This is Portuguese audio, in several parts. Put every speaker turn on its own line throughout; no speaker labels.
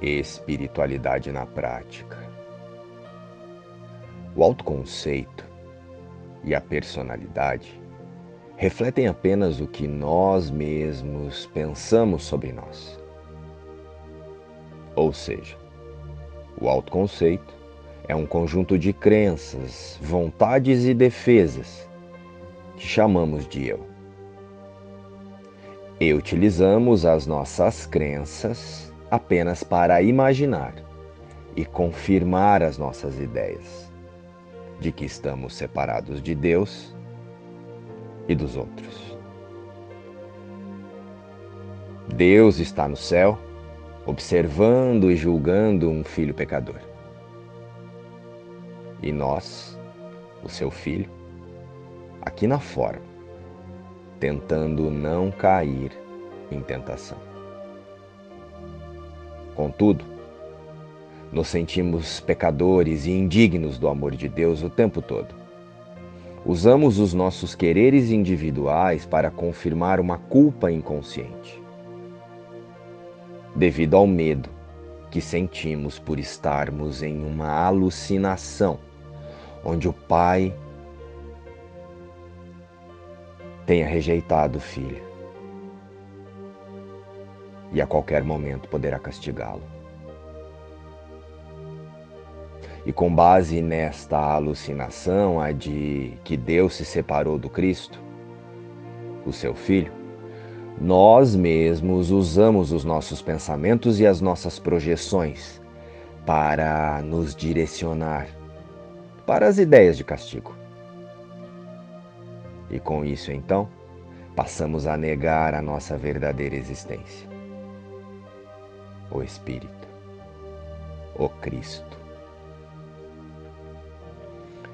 Espiritualidade na prática. O autoconceito e a personalidade refletem apenas o que nós mesmos pensamos sobre nós. Ou seja, o autoconceito é um conjunto de crenças, vontades e defesas que chamamos de eu. E utilizamos as nossas crenças apenas para imaginar e confirmar as nossas ideias de que estamos separados de Deus e dos outros. Deus está no céu, observando e julgando um filho pecador. E nós, o seu filho, aqui na forma, tentando não cair em tentação. Contudo, nos sentimos pecadores e indignos do amor de Deus o tempo todo. Usamos os nossos quereres individuais para confirmar uma culpa inconsciente. Devido ao medo que sentimos por estarmos em uma alucinação, onde o Pai tenha rejeitado o Filho e a qualquer momento poderá castigá-lo. E com base nesta alucinação, a de que Deus se separou do Cristo, o seu Filho, nós mesmos usamos os nossos pensamentos e as nossas projeções para nos direcionar para as ideias de castigo. E com isso, então, passamos a negar a nossa verdadeira existência o Espírito, o Cristo.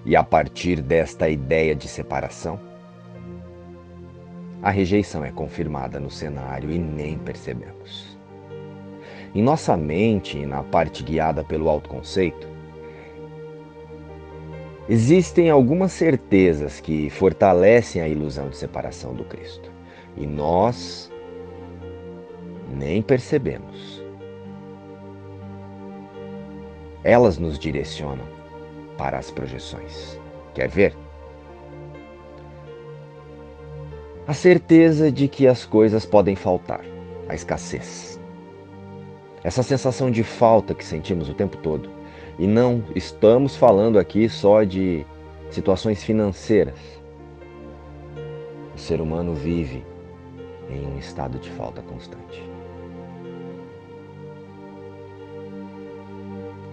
E a partir desta ideia de separação, a rejeição é confirmada no cenário e nem percebemos. Em nossa mente na parte guiada pelo autoconceito, existem algumas certezas que fortalecem a ilusão de separação do Cristo. E nós nem percebemos. Elas nos direcionam para as projeções. Quer ver? A certeza de que as coisas podem faltar, a escassez. Essa sensação de falta que sentimos o tempo todo. E não estamos falando aqui só de situações financeiras. O ser humano vive em um estado de falta constante.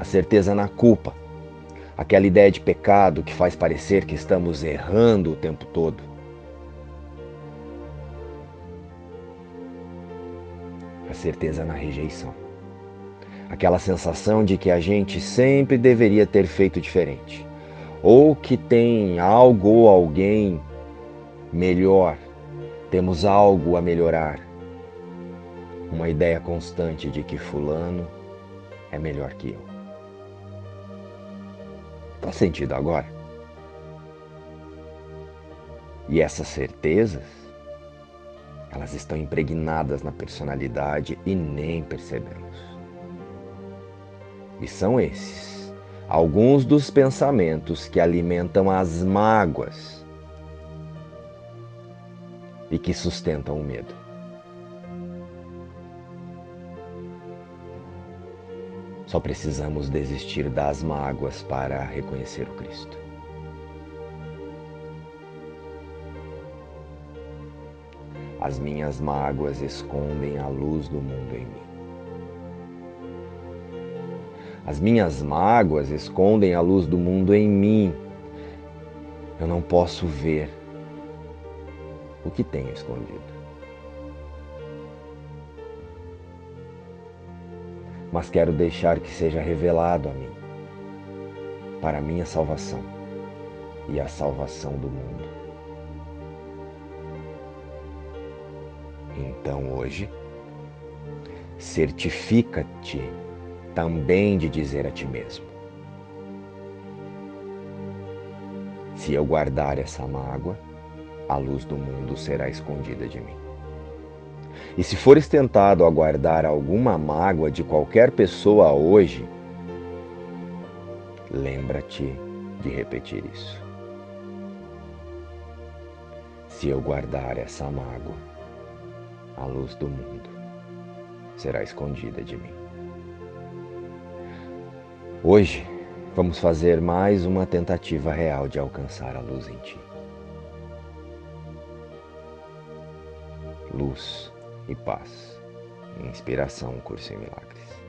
A certeza na culpa, aquela ideia de pecado que faz parecer que estamos errando o tempo todo. A certeza na rejeição, aquela sensação de que a gente sempre deveria ter feito diferente, ou que tem algo ou alguém melhor, temos algo a melhorar. Uma ideia constante de que Fulano é melhor que eu. Faz sentido agora? E essas certezas, elas estão impregnadas na personalidade e nem percebemos. E são esses alguns dos pensamentos que alimentam as mágoas e que sustentam o medo. Só precisamos desistir das mágoas para reconhecer o Cristo. As minhas mágoas escondem a luz do mundo em mim. As minhas mágoas escondem a luz do mundo em mim. Eu não posso ver o que tenho escondido. Mas quero deixar que seja revelado a mim, para a minha salvação e a salvação do mundo. Então hoje, certifica-te também de dizer a ti mesmo: se eu guardar essa mágoa, a luz do mundo será escondida de mim. E se fores tentado a guardar alguma mágoa de qualquer pessoa hoje, lembra-te de repetir isso. Se eu guardar essa mágoa, a luz do mundo será escondida de mim. Hoje, vamos fazer mais uma tentativa real de alcançar a luz em ti. Luz e paz. Inspiração, Curso em Milagres.